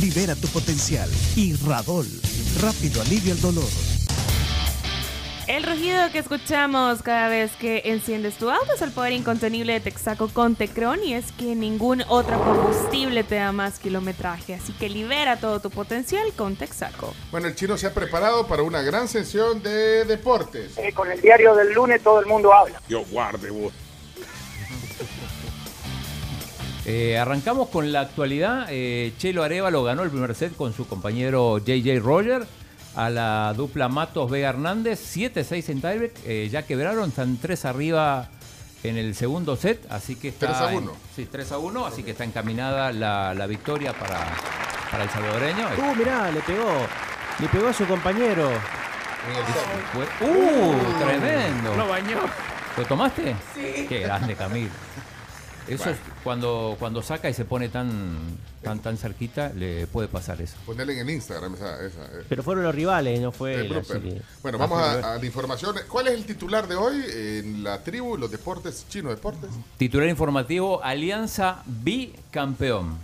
Libera tu potencial y Radol, rápido alivio el dolor. El rugido que escuchamos cada vez que enciendes tu auto es el poder incontenible de Texaco con Tecron y es que ningún otro combustible te da más kilometraje, así que libera todo tu potencial con Texaco. Bueno, el chino se ha preparado para una gran sesión de deportes. Eh, con el diario del lunes todo el mundo habla. Yo guarde vos. Eh, arrancamos con la actualidad. Eh, Chelo Arevalo ganó el primer set con su compañero JJ Roger. A la dupla Matos Vega Hernández, 7-6 en tiebreak. Eh, ya quebraron, están 3 arriba en el segundo set. Así que está. 3 a en- 1. sí, 3 a 1. Así que está encaminada la, la victoria para, para el salvadoreño. Uh, mirá, le pegó. Le pegó a su compañero. Fue- ¡Uh! Tremendo. Lo bañó. ¿Lo tomaste? Sí. Qué grande, Camil. Eso es cuando, cuando saca y se pone tan, tan, tan cerquita, le puede pasar eso. Ponerle en el Instagram esa. esa eh, Pero fueron los rivales, no fue el él. blooper. así que- Bueno, vamos a, la información. ¿Cuál es el titular de hoy en la tribu, los deportes, chino deportes? Titular informativo, Alianza bicampeón.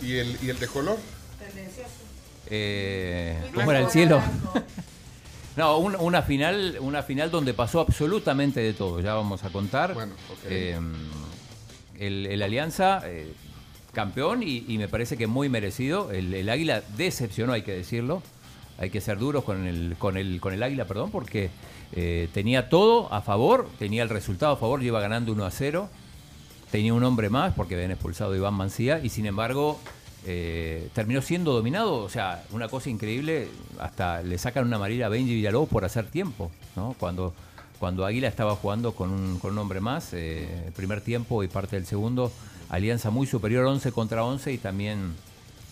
¿Y el, y el de color? Eh, ¿Cómo era el cielo? No, un- una final, una final donde pasó absolutamente de todo. Ya vamos a contar. Bueno, ok. Eh, el, el Alianza eh, campeón y, me parece que muy merecido. El, Águila decepcionó, hay que decirlo. Hay que ser duros con el, con el, con el Águila, perdón, porque eh, tenía todo a favor, tenía el resultado a favor, lleva ganando 1 a 0. Tenía un hombre más porque habían expulsado Iván Mancía y sin embargo eh, terminó siendo dominado. O sea, una cosa increíble, hasta le sacan una amarilla a Benji Villalobos por hacer tiempo, ¿no? Cuando, cuando Águila estaba jugando con un, con un hombre más, eh, primer tiempo y parte del segundo, alianza muy superior 11 contra 11 y también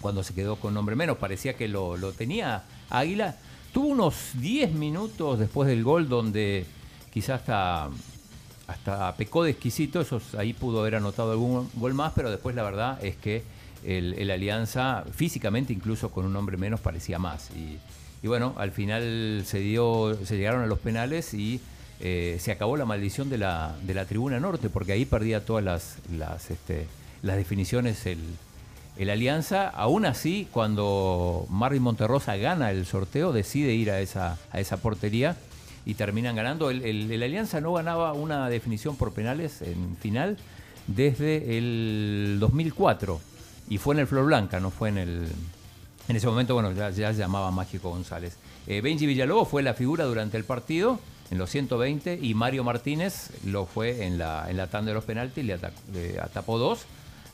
cuando se quedó con un hombre menos, parecía que lo, lo tenía Águila. Tuvo unos 10 minutos después del gol donde quizás hasta hasta pecó de exquisito, esos, ahí pudo haber anotado algún gol más, pero después la verdad es que el, el Alianza, físicamente incluso con un hombre menos, parecía más. Y, y bueno, al final se dio, se llegaron a los penales y eh, se acabó la maldición de la, de la tribuna norte, porque ahí perdía todas las, las, este, las definiciones el, el Alianza. Aún así, cuando Marvin Monterrosa gana el sorteo, decide ir a esa, a esa portería y terminan ganando. El, el- Alianza no ganaba una definición por penales en final desde el 2004 y fue en el Flor Blanca, no fue en el... En ese momento, bueno, ya, ya llamaba Mágico González. Eh, Benji Villalobos fue la figura durante el partido en los 120 y Mario Martínez lo fue en la, en la tanda de los penaltis, le, ata- le atapó dos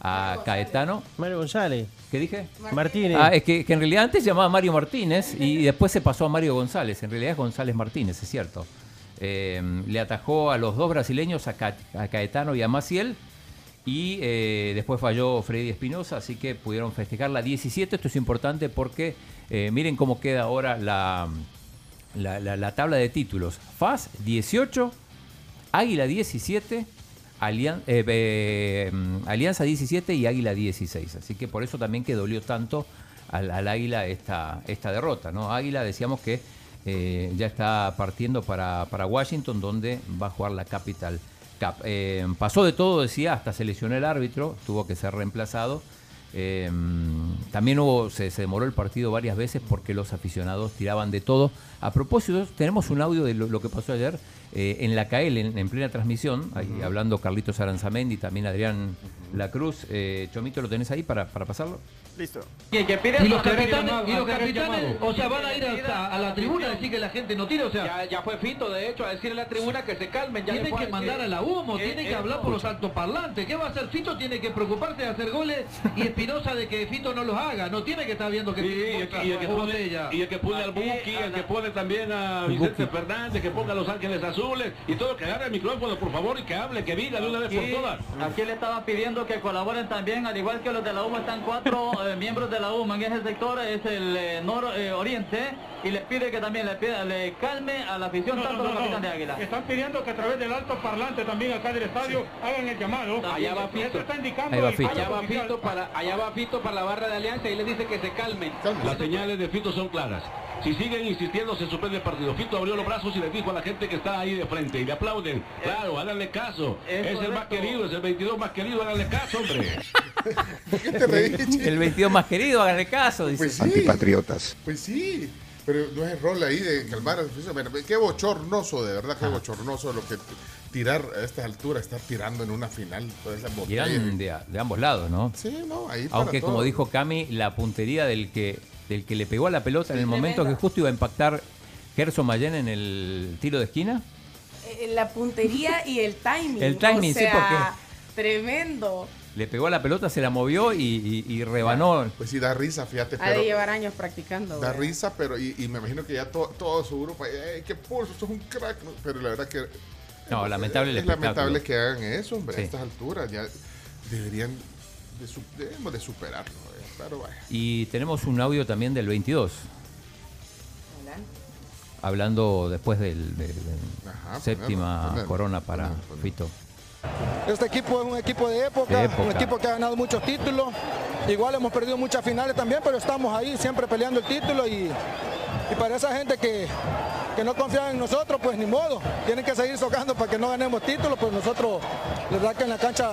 a Caetano. Mario González. ¿Qué dije? Martínez. Ah, es que, que en realidad antes se llamaba Mario Martínez y después se pasó a Mario González. En realidad es González Martínez, es cierto. Eh, le atajó a los dos brasileños, a, Ca- a Caetano y a Maciel. Y eh, después falló Freddy Espinosa, así que pudieron festejar la 17. Esto es importante porque eh, miren cómo queda ahora la, la, la- la tabla de títulos. FAS 18, Águila 17, Alian- eh, eh, mm, Alianza 17 y Águila 16. Así que por eso también que dolió tanto al, al Águila esta, esta derrota. ¿no? Águila decíamos que eh, ya está partiendo para, para Washington, donde va a jugar la Capital Cup. Pasó de todo, decía, hasta se lesionó el árbitro, tuvo que ser reemplazado. Eh, también hubo, se, se demoró el partido varias veces porque los aficionados tiraban de todo. A propósito, tenemos un audio de lo, lo que pasó ayer eh, en la CAEL, en, en plena transmisión, ahí hablando Carlitos Aranzamendi, también Adrián La Cruz. Eh, Chomito, ¿lo tenés ahí para, para pasarlo? Listo. Y, que pide Y los capitanes, y los capitanes, o sea, van a ir hasta a la tribuna a decir que la gente no tire, o sea, Ya, ya fue Fito, de hecho, a decirle a la tribuna que se calmen. Ya tienen que decir mandar a la humo, que- tienen que eh, hablar por los altoparlantes. ¿Qué va a hacer Fito? Tiene que preocuparse de hacer goles y Espinosa de que Fito no los haga. No tiene que estar viendo que Sí, y el que, y el que pone, y el que pone al Buki, el que pone también a Vicente Fernández, que ponga a Los Ángeles Azules y todo, que agarre el micrófono, por favor, y que hable, que diga de una vez por Aquí, todas. aquí le estaba pidiendo que colaboren también, al igual que los de la UMA están cuatro eh, miembros de la UMA en ese sector es el eh, nororiente y les pide que también le, pida- le calme a la afición No, tanto no, los no, capitán no. de Águila. Están pidiendo que a través del alto parlante también acá del estadio hagan el llamado. Allá va Fito. está indicando Fito. Allá va. Fito para, allá va Fito para la barra de alianza y le dice que se calmen. Las señales de Fito son claras. Si siguen insistiendo, se suspende el partido. Fito abrió los brazos y le dijo a la gente que está ahí de frente y le aplauden. Claro, háganle caso. es Es, el más querido, es el 22 más querido, háganle caso, hombre. ¿Qué te reís? El 22 más querido, háganle caso, dice. Pues sí. Antipatriotas. Pues sí, pero no es el rol ahí de calmar a. Bueno, Qué bochornoso, de verdad, qué bochornoso lo que tirar a estas alturas, estar tirando en una final todas esas Y botellas. eran de, de ambos lados, ¿no? Sí, no, ahí para Aunque como todo. dijo Cami, la puntería del que, del que le pegó a la pelota en el momento que justo iba a impactar Gerson Mayen en el tiro de esquina. Eh, La puntería y el timing. El timing, o sí, sea, Tremendo. Le pegó a la pelota, se la movió y, y- y rebanó. Pues sí, da risa, fíjate, Ha de llevar años practicando. da ¿verdad? risa, pero y, y me imagino que ya to- todo su grupo, ¡eh, qué pulso! ¡Sos un crack! Pero la verdad que No, lamentable el es lamentable que hagan eso, hombre, Sí. a estas alturas. Ya deberían de, debemos de superarlo. eh, Pero vaya. Y tenemos un audio también del 22. Hablando después del, de- de Ajá, séptima ponelo, ponelo, corona para ponelo. Fito. Este equipo es un equipo de época, De época. un equipo que ha ganado muchos títulos. Igual hemos perdido muchas finales también, pero estamos ahí siempre peleando el título y, y para esa gente que, que no confía en nosotros, pues ni modo. Tienen que seguir socando para que no ganemos títulos, pues nosotros, la verdad que en la cancha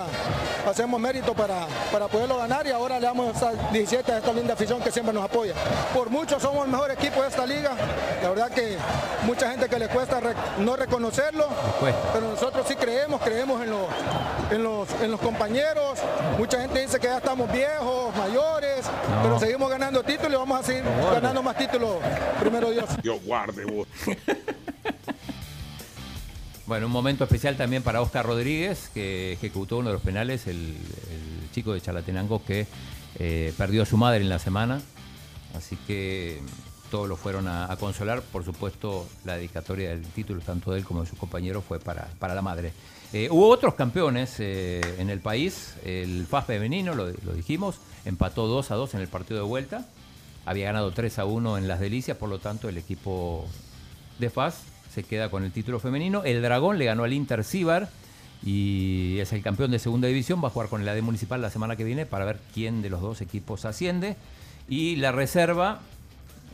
hacemos mérito para, para poderlo ganar y ahora le damos esa 17 a esta linda afición que siempre nos apoya. Por mucho somos el mejor equipo de esta liga. La verdad que mucha gente que le cuesta re- no reconocerlo, pero nosotros sí creemos, creemos en los, en los, en los compañeros. Mucha gente dice que ya estamos viejos, mayores, No. pero seguimos ganando títulos y vamos a seguir ganando más títulos, primero Dios. Dios guarde vos. Bueno, un momento especial también para Oscar Rodríguez, que ejecutó uno de los penales, el, chico de Chalatenango que eh, perdió a su madre en la semana. Así que todos lo fueron a, a consolar. Por supuesto, la dedicatoria del título, tanto de él como de sus compañeros, fue para, para la madre. Eh, hubo otros campeones eh, en el país. El FAS femenino, lo, lo dijimos, empató 2 a 2 en el partido de vuelta. Había ganado 3 a 1 en las delicias, por lo tanto, el equipo de FAS se queda con el título femenino. El Dragón le ganó al Inter Cibar y es el campeón de segunda división. Va a jugar con el AD Municipal la semana que viene para ver quién de los dos equipos asciende. Y la reserva,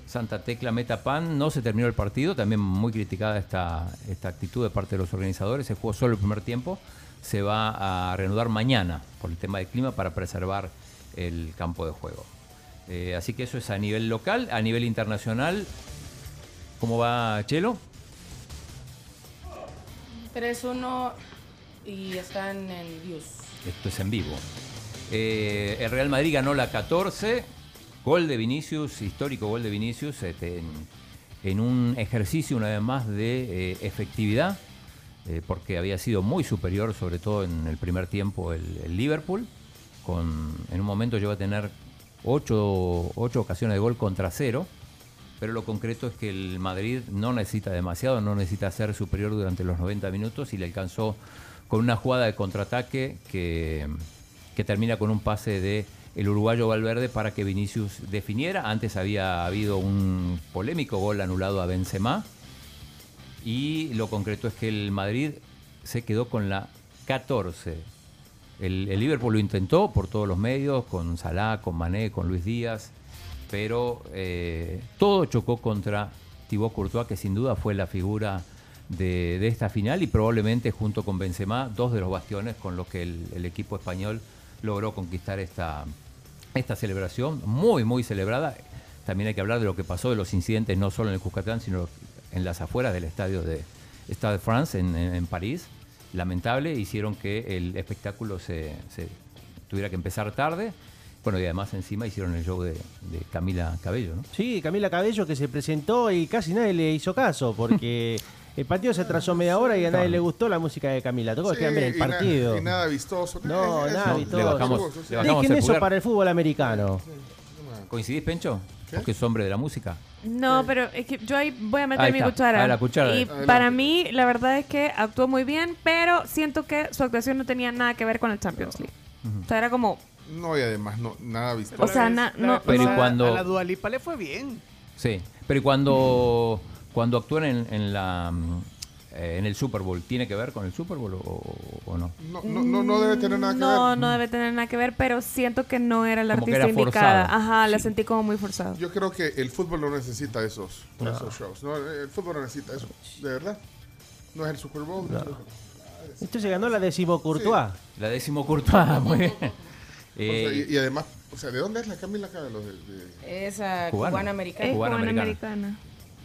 Santa Tecla Metapan, no se terminó el partido. También muy criticada esta, esta actitud de parte de los organizadores. Se jugó solo el primer tiempo. Se va a reanudar mañana por el tema del clima para preservar el campo de juego. Eh, así que eso es a nivel local. A nivel internacional, ¿cómo va Chelo? 3-1 y están en views. Esto es en vivo. Eh, el Real Madrid ganó la 14. Gol de Vinicius, histórico gol de Vinicius, este, en, un ejercicio una vez más de eh, efectividad, eh, porque había sido muy superior, sobre todo en el primer tiempo, el, Liverpool. Con, en un momento llegó a tener ocho, ocho ocasiones de gol contra cero, pero lo concreto es que el Madrid no necesita demasiado, no necesita ser superior durante los 90 minutos y le alcanzó con una jugada de contraataque que, que termina con un pase de el uruguayo Valverde para que Vinicius definiera. Antes había habido un polémico gol anulado a Benzema y lo concreto es que el Madrid se quedó con la 14. El, Liverpool lo intentó por todos los medios, con Salah, con Mané, con Luis Díaz, pero eh, todo chocó contra Thibaut Courtois, que sin duda fue la figura de, esta final y probablemente junto con Benzema, dos de los bastiones con los que el, equipo español logró conquistar esta, celebración, muy, muy celebrada. También hay que hablar de lo que pasó, de los incidentes, no solo en el Cuscatlán, sino en las afueras del estadio de Stade de France en, en- en París. Lamentable, hicieron que el espectáculo se, se tuviera que empezar tarde. Bueno, y además encima hicieron el show de, de Camila Cabello, ¿no? Sí, Camila Cabello que se presentó y casi nadie le hizo caso porque el partido se atrasó media hora y a nadie le gustó la música de Camila. Tocó Sí, que ver el y na- partido. y nada vistoso. No, Es- nada es- vistoso. le bajamos- le bajamos Dejen el eso pulgar. para el fútbol americano. ¿Coincidís, Pencho? Porque es hombre de la música. No, pero es que yo ahí voy a meter Ahí mi cuchara. Ah, la cuchara. Y Adelante. para mí, la verdad es que actuó muy bien, pero siento que su actuación no tenía nada que ver con el Champions League. O sea, era como No, y además no, nada visto. O sea, na- no- Pero y cuando- A la Dualipa le fue bien. Sí, pero ¿y cuando, cuando actúan en, en la eh, en el Super Bowl, ¿tiene que ver con el Super Bowl o, o no? No, no, no, no debe tener nada que No, ver. no debe tener nada que ver, pero siento que no era la Como artista era indicada. forzado. Ajá, la sentí como muy forzado. Yo creo que el fútbol no necesita esos, esos shows. No, el fútbol no necesita eso. De verdad. No es el Super Bowl. no es el- Esto se ganó la décimo Courtois. La décimo Courtois, muy bien. O sea, Eh, y, y además, o sea, ¿de dónde es la Camila Cabello? De, de- Esa Cubana. cubana americana. Es Cubana americana.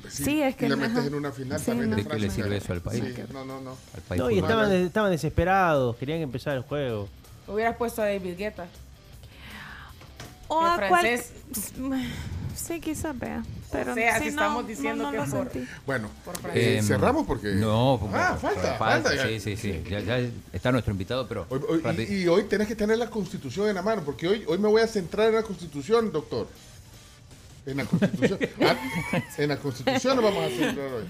pues Sí, es que Y la metes en una final Sí, también no. de ¿De qué le sirve eso al país? Sí, no, no, no. al país No, y estaban, estaban desesperados, querían empezar el juego. Hubieras puesto a David Guetta. O a cual- francés. Sí, quizás vea. Pero O sea, sí, si no, estamos diciendo no, no que por-. Bueno, eh, Em, cerramos porque. No, Ah, falta, falta. ya. Sí, sí, sí. Ya, ya está nuestro invitado, pero. Hoy- hoy- rápido. y, y hoy tenés que tener la constitución en la mano, porque hoy, hoy me voy a centrar en la constitución, doctor. En la constitución. Ah, en la constitución nos vamos a centrar hoy.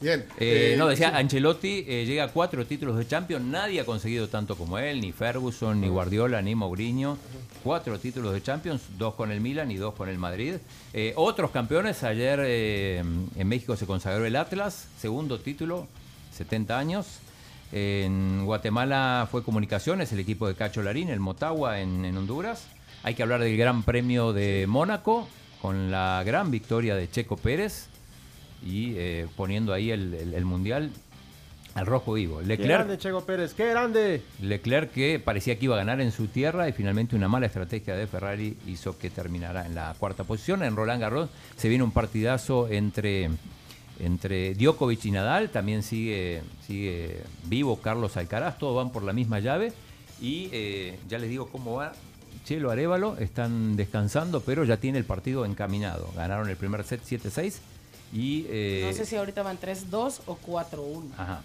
Bien. Eh, eh, no, decía, sí. Ancelotti eh, llega a cuatro títulos de Champions. Nadie ha conseguido tanto como él, ni Ferguson, ni Guardiola, ni Mourinho. Cuatro títulos de Champions, dos con el Milan y dos con el Madrid. Eh, otros campeones, ayer eh, en México se consagró el Atlas, segundo título, 70 años. En Guatemala fue Comunicaciones, el equipo de Cacho Larín, el Motagua en, en Honduras. Hay que hablar del Gran Premio de Mónaco, con la gran victoria de Checo Pérez y eh, poniendo ahí el, el- el Mundial al rojo vivo. Qué Leclerc, grande, Checo Pérez, qué grande. Leclerc que parecía que iba a ganar en su tierra y finalmente una mala estrategia de Ferrari hizo que terminara en la cuarta posición. En Roland Garros se viene un partidazo entre, entre Djokovic y Nadal, también sigue, sigue vivo Carlos Alcaraz, todos van por la misma llave y eh, ya les digo cómo va. Chelo Arevalo están descansando, pero ya tiene el partido encaminado. Ganaron el primer set 7-6 y... eh, No sé si ahorita van 3-2 o 4-1. Ajá.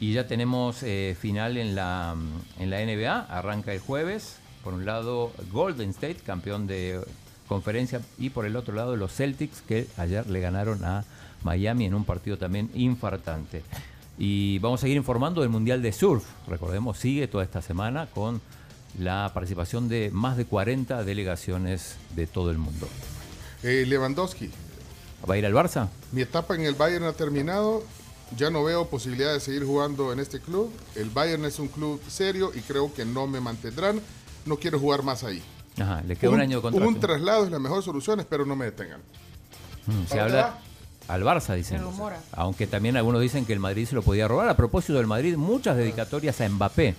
Y ya tenemos eh, final en la, mm, en la NBA, arranca el jueves. Por un lado, Golden State, campeón de conferencia, y por el otro lado, los Celtics, que ayer le ganaron a Miami en un partido también infartante. Y vamos a seguir informando del Mundial de Surf. Recordemos, sigue toda esta semana con la participación de más de 40 delegaciones de todo el mundo. Eh, Lewandowski, ¿Va a ir al Barça? mi etapa en el Bayern ha terminado. Ya no veo posibilidad de seguir jugando en este club. El Bayern es un club serio y creo que no me mantendrán. No quiero jugar más ahí. Ajá, le queda un, año de contrato. un traslado es la mejor solución, espero no me detengan. Mm, se ¿Para dónde habla al Barça, dicen. Se rumora. Aunque también algunos dicen que el Madrid se lo podía robar. A propósito del Madrid, muchas dedicatorias a Mbappé.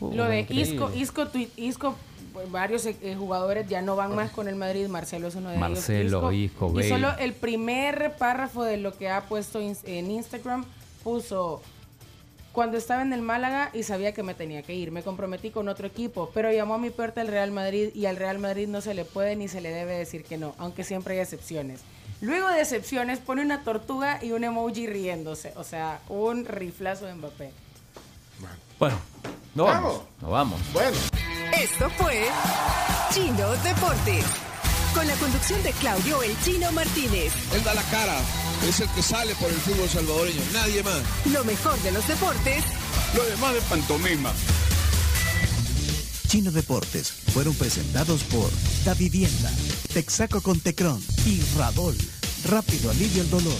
Lo de increíble. Isco, Isco, Isco, varios eh, jugadores ya no van más con el Madrid. Marcelo es uno de Marcelo, ellos. Isco, Y Bale. solo el primer párrafo de lo que ha puesto en Instagram puso cuando estaba en el Málaga y sabía que me tenía que ir, me comprometí con otro equipo, pero llamó a mi puerta el Real Madrid y al Real Madrid no se le puede ni se le debe decir que no, aunque siempre hay excepciones. Luego de excepciones pone una tortuga y un emoji riéndose, o sea, un riflazo de Mbappé. Bueno, no vamos. Vamos. No vamos. Bueno, Esto fue Chino Deportes. Con la conducción de Claudio El Chino Martínez. Él da la cara, es el que sale por el fútbol salvadoreño, nadie más. Lo mejor de los deportes Lo demás de pantomima. Chino Deportes fueron presentados por Da Vivienda, Texaco con Tecron y Radol. Rápido alivio el dolor.